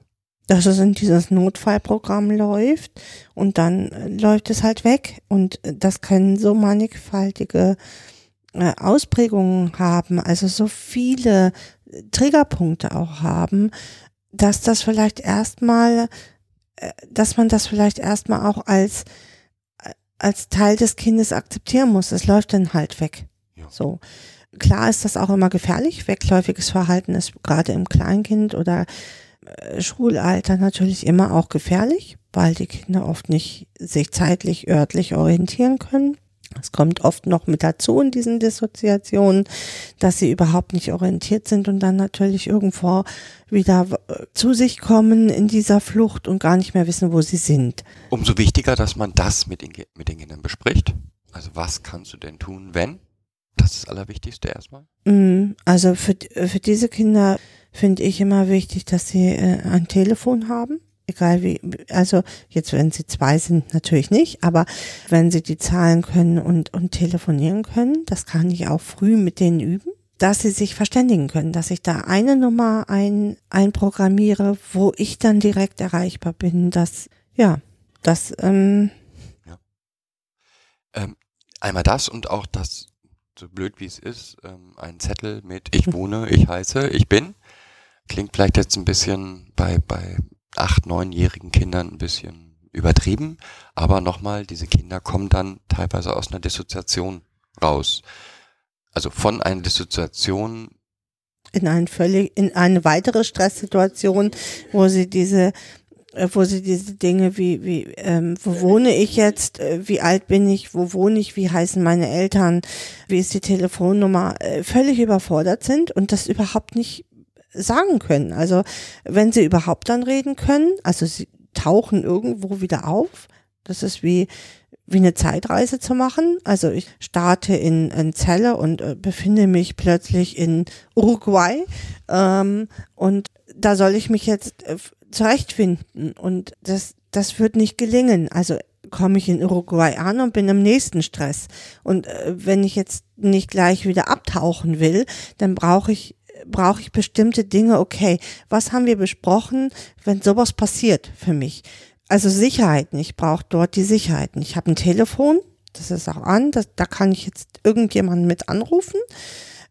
Dass es in dieses Notfallprogramm läuft und dann äh, läuft es halt weg. Und äh, das können so mannigfaltige äh, Ausprägungen haben, also so viele Triggerpunkte auch haben, dass das vielleicht erstmal, dass man das vielleicht erstmal auch als, als Teil des Kindes akzeptieren muss. Es läuft dann halt weg. Ja. So. Klar ist das auch immer gefährlich. Wegläufiges Verhalten ist gerade im Kleinkind oder Schulalter natürlich immer auch gefährlich, weil die Kinder oft nicht sich zeitlich, örtlich orientieren können. Es kommt oft noch mit dazu in diesen Dissoziationen, dass sie überhaupt nicht orientiert sind und dann natürlich irgendwo wieder äh, zu sich kommen in dieser Flucht und gar nicht mehr wissen, wo sie sind. Umso wichtiger, dass man das mit den, mit den Kindern bespricht. Also was kannst du denn tun, wenn? Das ist das Allerwichtigste erstmal. Mm, Also für, für diese Kinder finde ich immer wichtig, dass sie äh, ein Telefon haben. Egal wie, also jetzt, wenn sie zwei sind, natürlich nicht, aber wenn sie die zahlen können und, und telefonieren können, das kann ich auch früh mit denen üben, dass sie sich verständigen können, dass ich da eine Nummer ein, einprogrammiere, wo ich dann direkt erreichbar bin, dass, ja, das, ähm, Ähm, einmal das und auch das, so blöd wie es ist, ähm, ein Zettel mit ich wohne, ich heiße, ich bin. Klingt vielleicht jetzt ein bisschen bei, bei acht, neunjährigen Kindern ein bisschen übertrieben, aber nochmal, diese Kinder kommen dann teilweise aus einer Dissoziation raus. Also von einer Dissoziation in ein völlig, in eine weitere Stresssituation, wo sie diese, äh, wo sie diese Dinge wie, wie, ähm, wo wohne ich jetzt, äh, wie alt bin ich, wo wohne ich, wie heißen meine Eltern, wie ist die Telefonnummer, äh, völlig überfordert sind und das überhaupt nicht sagen können. Also wenn sie überhaupt dann reden können, also sie tauchen irgendwo wieder auf, das ist wie, wie eine Zeitreise zu machen. Also ich starte in, in Celle und äh, befinde mich plötzlich in Uruguay ähm, und da soll ich mich jetzt äh, zurechtfinden und das, das wird nicht gelingen. Also komme ich in Uruguay an und bin im nächsten Stress. Und äh, wenn ich jetzt nicht gleich wieder abtauchen will, dann brauche ich brauche ich bestimmte Dinge, okay, was haben wir besprochen, wenn sowas passiert für mich? Also Sicherheiten, ich brauche dort die Sicherheiten. Ich habe ein Telefon, das ist auch an, das, da kann ich jetzt irgendjemanden mit anrufen.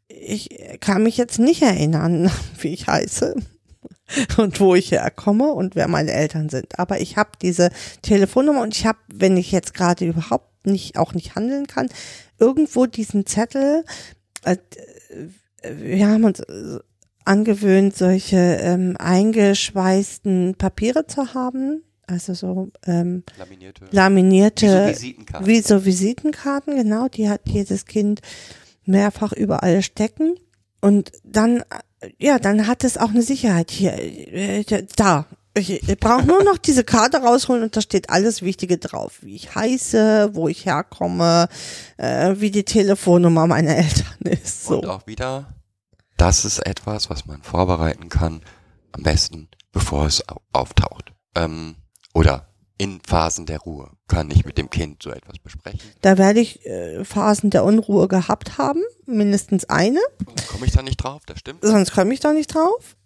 Ich kann mich jetzt nicht erinnern, wie ich heiße und wo ich herkomme und wer meine Eltern sind. Aber ich habe diese Telefonnummer und ich habe, wenn ich jetzt gerade überhaupt nicht, auch nicht handeln kann, irgendwo diesen Zettel, äh, wir haben uns angewöhnt, solche ähm, eingeschweißten Papiere zu haben. Also so ähm, Laminierte. laminierte, Wie so Visitenkarten. wie so Visitenkarten, genau, die hat jedes Kind mehrfach überall stecken. Und dann, äh, ja, dann hat es auch eine Sicherheit hier, äh, da. Ich, ich brauche nur noch diese Karte rausholen und da steht alles Wichtige drauf. Wie ich heiße, wo ich herkomme, äh, wie die Telefonnummer meiner Eltern ist. So. Und auch wieder, das ist etwas, was man vorbereiten kann, am besten, bevor es au- auftaucht. Ähm, oder in Phasen der Ruhe kann ich mit dem Kind so etwas besprechen. Da werde ich äh, Phasen der Unruhe gehabt haben, mindestens eine. Komme ich da nicht drauf, das stimmt. sonst komme ich da nicht drauf.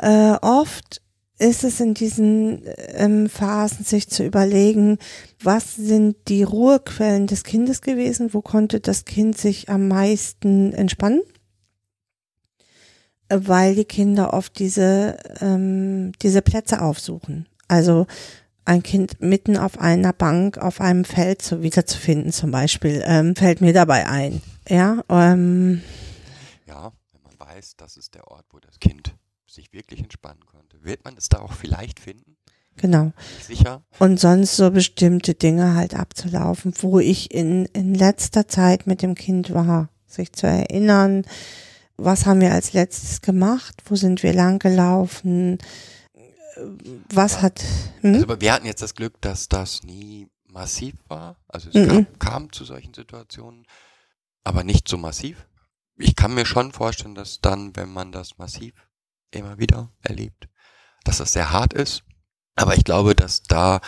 Äh, oft ist es in diesen ähm, Phasen, sich zu überlegen, was sind die Ruhequellen des Kindes gewesen, wo konnte das Kind sich am meisten entspannen, weil die Kinder oft diese, ähm, diese Plätze aufsuchen. Also ein Kind mitten auf einer Bank, auf einem Feld so wiederzufinden zum Beispiel, ähm, fällt mir dabei ein. Ja, ähm, Ja, wenn man weiß, das ist der Ort, wo das Kind sich wirklich entspannen konnte, wird man es da auch vielleicht finden. genau. Sicher. und sonst so bestimmte Dinge halt abzulaufen, wo ich in, in letzter Zeit mit dem Kind war, sich zu erinnern, was haben wir als letztes gemacht, wo sind wir lang gelaufen, was hat, hm? Also, aber wir hatten jetzt das Glück, dass das nie massiv war. Also es Mhm. kam, kam zu solchen Situationen, aber nicht so massiv. Ich kann mir schon vorstellen, dass dann, wenn man das massiv immer wieder erlebt, dass das sehr hart ist. Aber ich glaube, dass da,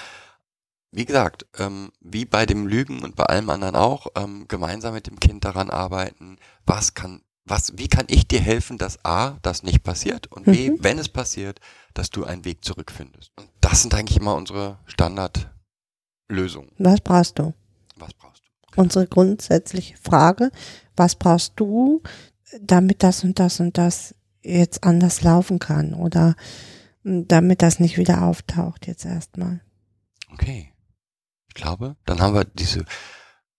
wie gesagt, ähm, wie bei dem Lügen und bei allem anderen auch, ähm, gemeinsam mit dem Kind daran arbeiten, was kann, was, wie kann ich dir helfen, dass A, das nicht passiert und B, Mhm. wenn es passiert, dass du einen Weg zurückfindest. Und das sind eigentlich immer unsere Standardlösungen. was brauchst du? Was brauchst du? Unsere grundsätzliche Frage, was brauchst du, damit das und das und das jetzt anders laufen kann oder damit das nicht wieder auftaucht jetzt erstmal. Okay. Ich glaube, dann haben wir diese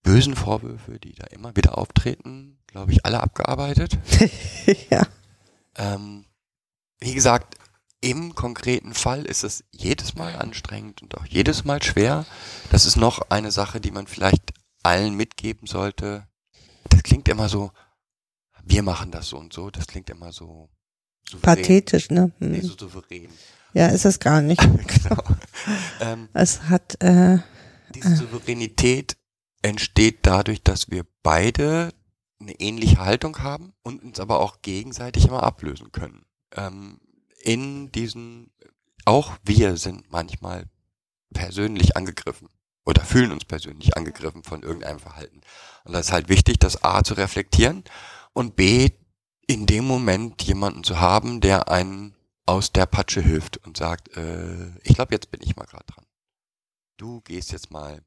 bösen Vorwürfe, die da immer wieder auftreten, glaube ich, alle abgearbeitet. ja. Ähm, wie gesagt, im konkreten Fall ist es jedes Mal anstrengend und auch jedes Mal schwer. Das ist noch eine Sache, die man vielleicht allen mitgeben sollte. Das klingt immer so, wir machen das so und so, das klingt immer so souverän. Pathetisch, ne? Hm. Nee, so souverän. Ja, ist es gar nicht. genau. ähm, Es hat, äh, diese Souveränität entsteht dadurch, dass wir beide eine ähnliche Haltung haben und uns aber auch gegenseitig immer ablösen können. Ähm, in diesen, auch wir sind manchmal persönlich angegriffen oder fühlen uns persönlich angegriffen von irgendeinem Verhalten. Und das ist halt wichtig, das A zu reflektieren und B in dem Moment jemanden zu haben, der einen aus der Patsche hilft und sagt, äh, ich glaube, jetzt bin ich mal gerade dran. Du gehst jetzt mal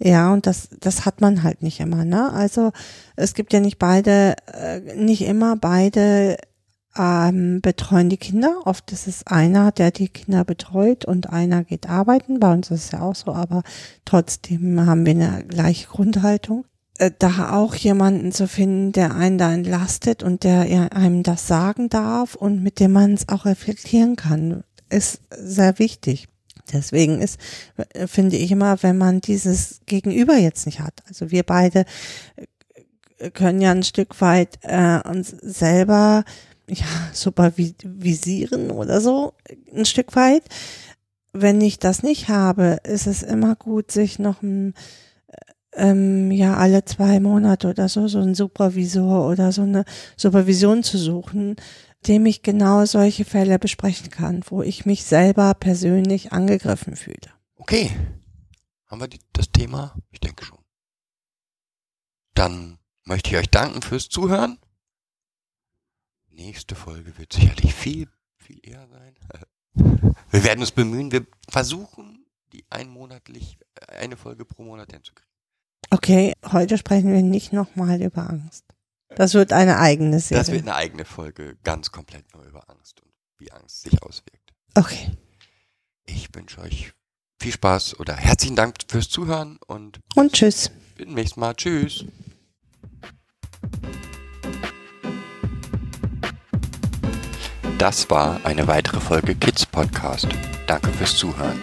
ja, und das, das hat man halt nicht immer, ne? Also es gibt ja nicht beide, äh, nicht immer beide ähm, betreuen die Kinder. Oft ist es einer, der die Kinder betreut und einer geht arbeiten. Bei uns ist es ja auch so, aber trotzdem haben wir eine gleiche Grundhaltung. Äh, Da auch jemanden zu finden, der einen da entlastet und der einem das sagen darf und mit dem man es auch reflektieren kann, ist sehr wichtig. Deswegen ist, äh, finde ich immer, wenn man dieses Gegenüber jetzt nicht hat. Also wir beide äh, können ja ein Stück weit äh, uns selber ja, supervisieren oder so, ein Stück weit. Wenn ich das nicht habe, ist es immer gut, sich noch ein, ähm, ja, alle zwei Monate oder so, so ein Supervisor oder so eine Supervision zu suchen, dem ich genau solche Fälle besprechen kann, wo ich mich selber persönlich angegriffen fühle. Okay. Haben wir die, das Thema? Ich denke schon. Dann möchte ich euch danken fürs Zuhören. nächste Folge wird sicherlich viel, viel eher sein. Wir werden uns bemühen, wir versuchen, die einmonatlich, eine Folge pro Monat hinzukriegen. Okay, heute sprechen wir nicht nochmal über Angst. Das wird eine eigene Serie. Das wird eine eigene Folge, ganz komplett nur über Angst und wie Angst sich auswirkt. Okay. Ich wünsche euch viel Spaß oder herzlichen Dank fürs Zuhören und Und tschüss. bis zum nächsten Mal. Tschüss. Das war eine weitere Folge Kids Podcast. Danke fürs Zuhören.